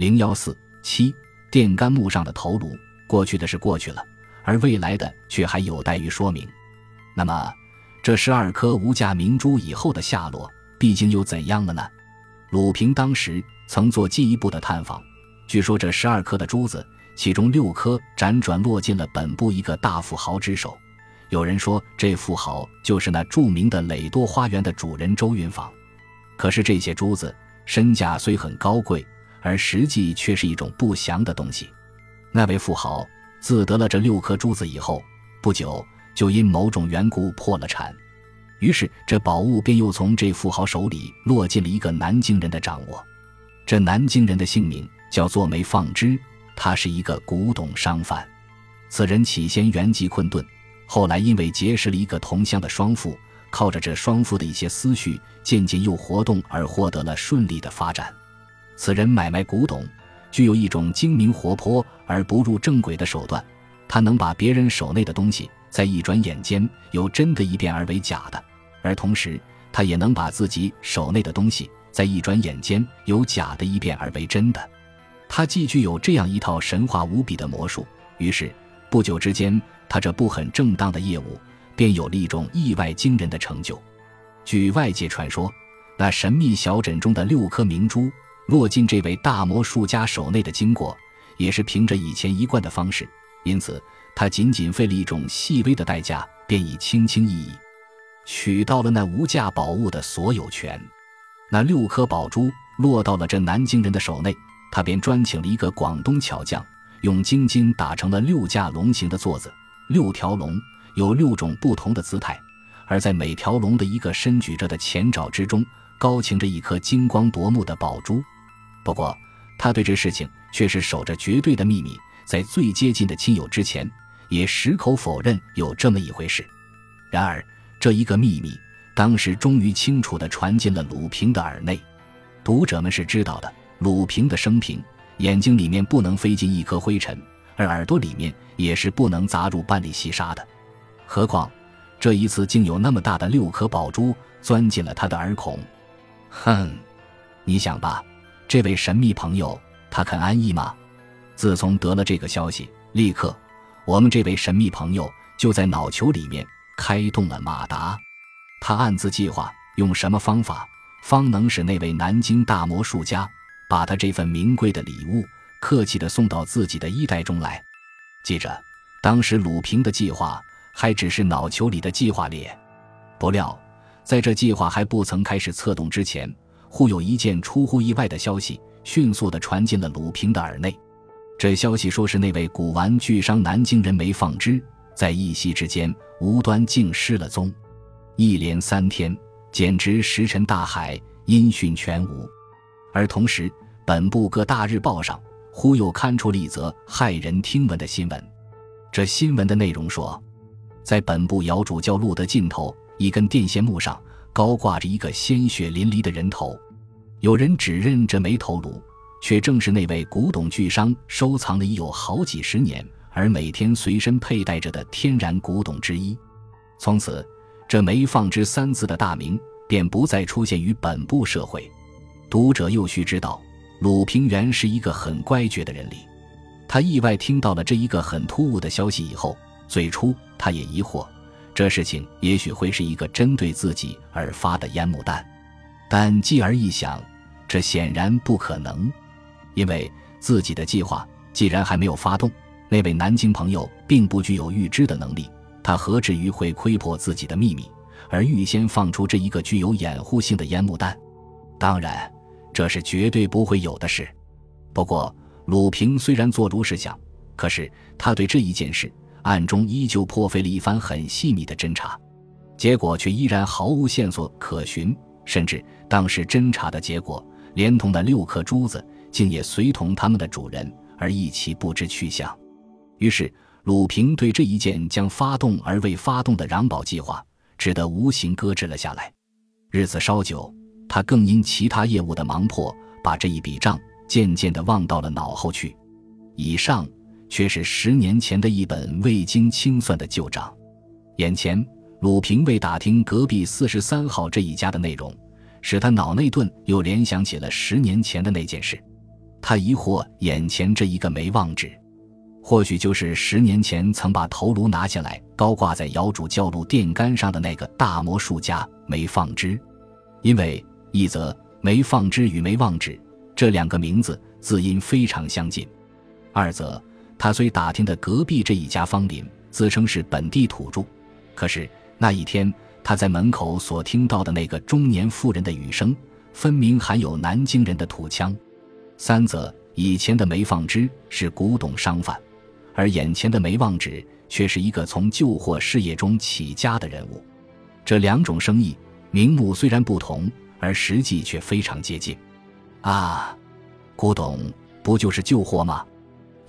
零幺四七电杆木上的头颅，过去的是过去了，而未来的却还有待于说明。那么，这十二颗无价明珠以后的下落，毕竟又怎样了呢？鲁平当时曾做进一步的探访，据说这十二颗的珠子，其中六颗辗转落进了本部一个大富豪之手。有人说，这富豪就是那著名的磊多花园的主人周云坊。可是这些珠子身价虽很高贵，而实际却是一种不祥的东西。那位富豪自得了这六颗珠子以后，不久就因某种缘故破了产，于是这宝物便又从这富豪手里落进了一个南京人的掌握。这南京人的姓名叫做梅放之，他是一个古董商贩。此人起先原籍困顿，后来因为结识了一个同乡的双父。靠着这双夫的一些思绪，渐渐又活动而获得了顺利的发展。此人买卖古董，具有一种精明活泼而不入正轨的手段。他能把别人手内的东西，在一转眼间由真的一变而为假的，而同时他也能把自己手内的东西，在一转眼间由假的一变而为真的。他既具有这样一套神话无比的魔术，于是不久之间，他这不很正当的业务。便有了一种意外惊人的成就。据外界传说，那神秘小枕中的六颗明珠落进这位大魔术家手内的经过，也是凭着以前一贯的方式。因此，他仅仅费了一种细微的代价，便已轻轻易易取到了那无价宝物的所有权。那六颗宝珠落到了这南京人的手内，他便专请了一个广东巧匠，用金金打成了六架龙形的座子，六条龙。有六种不同的姿态，而在每条龙的一个伸举着的前爪之中，高擎着一颗金光夺目的宝珠。不过，他对这事情却是守着绝对的秘密，在最接近的亲友之前，也矢口否认有这么一回事。然而，这一个秘密，当时终于清楚地传进了鲁平的耳内。读者们是知道的，鲁平的生平，眼睛里面不能飞进一颗灰尘，而耳朵里面也是不能砸入半粒细沙的。何况，这一次竟有那么大的六颗宝珠钻进了他的耳孔。哼，你想吧，这位神秘朋友他肯安逸吗？自从得了这个消息，立刻，我们这位神秘朋友就在脑球里面开动了马达。他暗自计划用什么方法，方能使那位南京大魔术家把他这份名贵的礼物客气地送到自己的衣袋中来。记着，当时鲁平的计划。还只是脑球里的计划列，不料，在这计划还不曾开始策动之前，忽有一件出乎意外的消息迅速地传进了鲁平的耳内。这消息说是那位古玩巨商南京人梅放之，在一夕之间无端竟失了踪，一连三天简直石沉大海，音讯全无。而同时，本部各大日报上忽又刊出了一则骇人听闻的新闻。这新闻的内容说。在本部窑主教路的尽头，一根电线木上高挂着一个鲜血淋漓的人头。有人指认这枚头颅，却正是那位古董巨商收藏了已有好几十年，而每天随身佩戴着的天然古董之一。从此，这枚放之三字的大名便不再出现于本部社会。读者又需知道，鲁平原是一个很乖觉的人里，他意外听到了这一个很突兀的消息以后。最初，他也疑惑，这事情也许会是一个针对自己而发的烟幕弹，但继而一想，这显然不可能，因为自己的计划既然还没有发动，那位南京朋友并不具有预知的能力，他何至于会窥破自己的秘密，而预先放出这一个具有掩护性的烟幕弹？当然，这是绝对不会有的事。不过，鲁平虽然做如是想，可是他对这一件事。暗中依旧破费了一番很细密的侦查，结果却依然毫无线索可寻，甚至当时侦查的结果，连同那六颗珠子，竟也随同他们的主人而一起不知去向。于是，鲁平对这一件将发动而未发动的攘宝计划，只得无形搁置了下来。日子稍久，他更因其他业务的忙迫，把这一笔账渐渐地忘到了脑后去。以上。却是十年前的一本未经清算的旧账。眼前，鲁平为打听隔壁四十三号这一家的内容，使他脑内顿又联想起了十年前的那件事。他疑惑眼前这一个梅旺纸，或许就是十年前曾把头颅拿下来高挂在窑主教路电杆上的那个大魔术家梅放之，因为一则梅放之与梅忘纸这两个名字字音非常相近，二则他虽打听的隔壁这一家方林，自称是本地土著，可是那一天他在门口所听到的那个中年妇人的语声。分明含有南京人的土腔。三则以前的梅放之是古董商贩，而眼前的梅望止却是一个从旧货事业中起家的人物。这两种生意名目虽然不同，而实际却非常接近。啊，古董不就是旧货吗？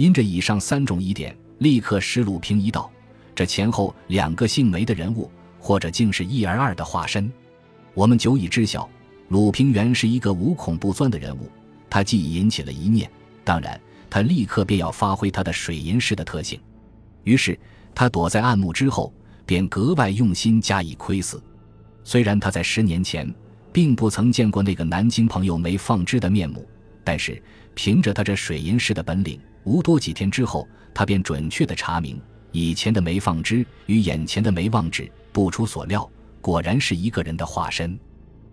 因着以上三种疑点，立刻使鲁平一道：这前后两个姓梅的人物，或者竟是一而二的化身。我们久已知晓。鲁平原是一个无孔不钻的人物，他既引起了一念，当然，他立刻便要发挥他的水银式的特性。于是，他躲在暗幕之后，便格外用心加以窥伺。虽然他在十年前并不曾见过那个南京朋友梅放之的面目，但是凭着他这水银式的本领，无多几天之后，他便准确地查明以前的梅放之与眼前的梅望之，不出所料，果然是一个人的化身。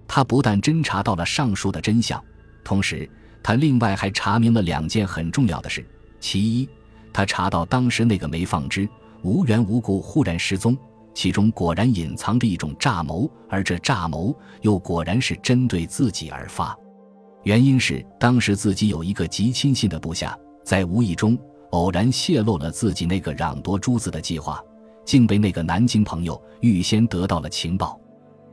他不但侦查到了上述的真相，同时他另外还查明了两件很重要的事。其一，他查到当时那个梅放之无缘无故忽然失踪，其中果然隐藏着一种诈谋，而这诈谋又果然是针对自己而发。原因是当时自己有一个极亲信的部下，在无意中偶然泄露了自己那个攘夺珠子的计划，竟被那个南京朋友预先得到了情报。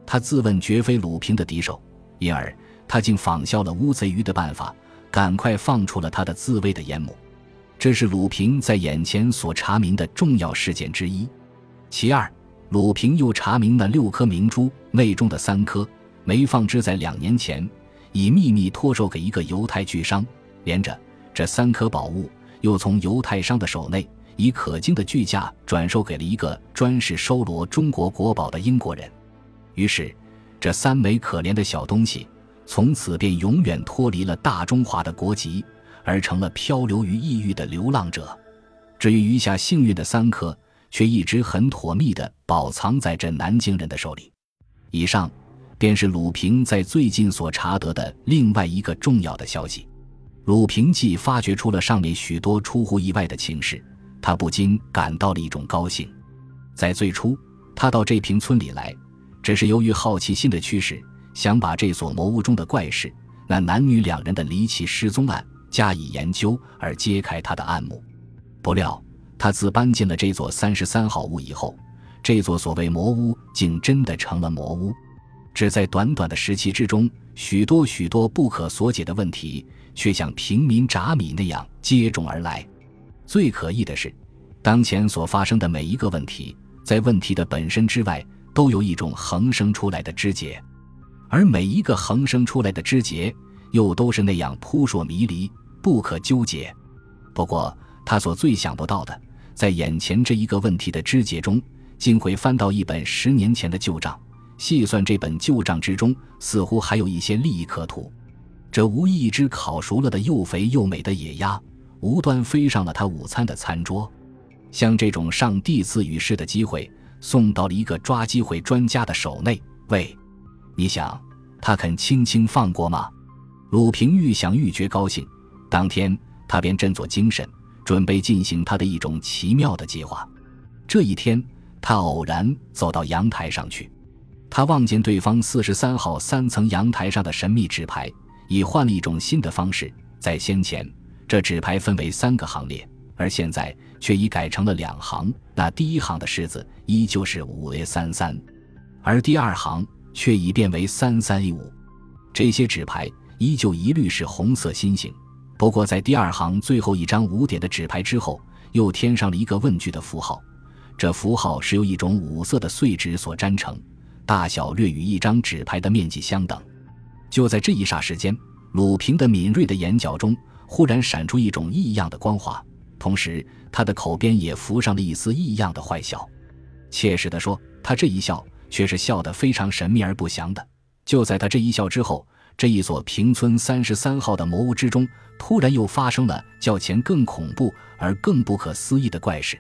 他自问绝非鲁平的敌手，因而他竟仿效了乌贼鱼的办法，赶快放出了他的自卫的烟幕。这是鲁平在眼前所查明的重要事件之一。其二，鲁平又查明那六颗明珠内中的三颗没放置在两年前已秘密托售给一个犹太巨商，连着这三颗宝物又从犹太商的手内以可敬的巨价转售给了一个专事收罗中国国宝的英国人。于是，这三枚可怜的小东西，从此便永远脱离了大中华的国籍，而成了漂流于异域的流浪者。至于余下幸运的三颗，却一直很妥密地保藏在这南京人的手里。以上，便是鲁平在最近所查得的另外一个重要的消息。鲁平记发掘出了上面许多出乎意外的情事，他不禁感到了一种高兴。在最初，他到这平村里来。只是由于好奇心的驱使，想把这所魔屋中的怪事，那男女两人的离奇失踪案加以研究，而揭开他的暗幕。不料，他自搬进了这座三十三号屋以后，这座所谓魔屋竟真的成了魔屋。只在短短的时期之中，许多许多不可所解的问题，却像平民炸米那样接踵而来。最可疑的是，当前所发生的每一个问题，在问题的本身之外。都有一种横生出来的枝节，而每一个横生出来的枝节，又都是那样扑朔迷离、不可纠结。不过，他所最想不到的，在眼前这一个问题的枝节中，竟会翻到一本十年前的旧账。细算这本旧账之中，似乎还有一些利益可图。这无疑一只烤熟了的又肥又美的野鸭，无端飞上了他午餐的餐桌。像这种上帝赐予式的机会。送到了一个抓机会专家的手内。喂，你想，他肯轻轻放过吗？鲁平愈想愈觉高兴。当天，他便振作精神，准备进行他的一种奇妙的计划。这一天，他偶然走到阳台上去，他望见对方四十三号三层阳台上的神秘纸牌，已换了一种新的方式。在先前，这纸牌分为三个行列。而现在却已改成了两行，那第一行的式子依旧是五 A 三三，而第二行却已变为三三 A 五。这些纸牌依旧一律是红色心形，不过在第二行最后一张五点的纸牌之后，又添上了一个问句的符号。这符号是由一种五色的碎纸所粘成，大小略与一张纸牌的面积相等。就在这一霎时间，鲁平的敏锐的眼角中忽然闪出一种异样的光华。同时，他的口边也浮上了一丝异样的坏笑。切实地说，他这一笑却是笑得非常神秘而不祥的。就在他这一笑之后，这一所平村三十三号的魔屋之中，突然又发生了较前更恐怖而更不可思议的怪事。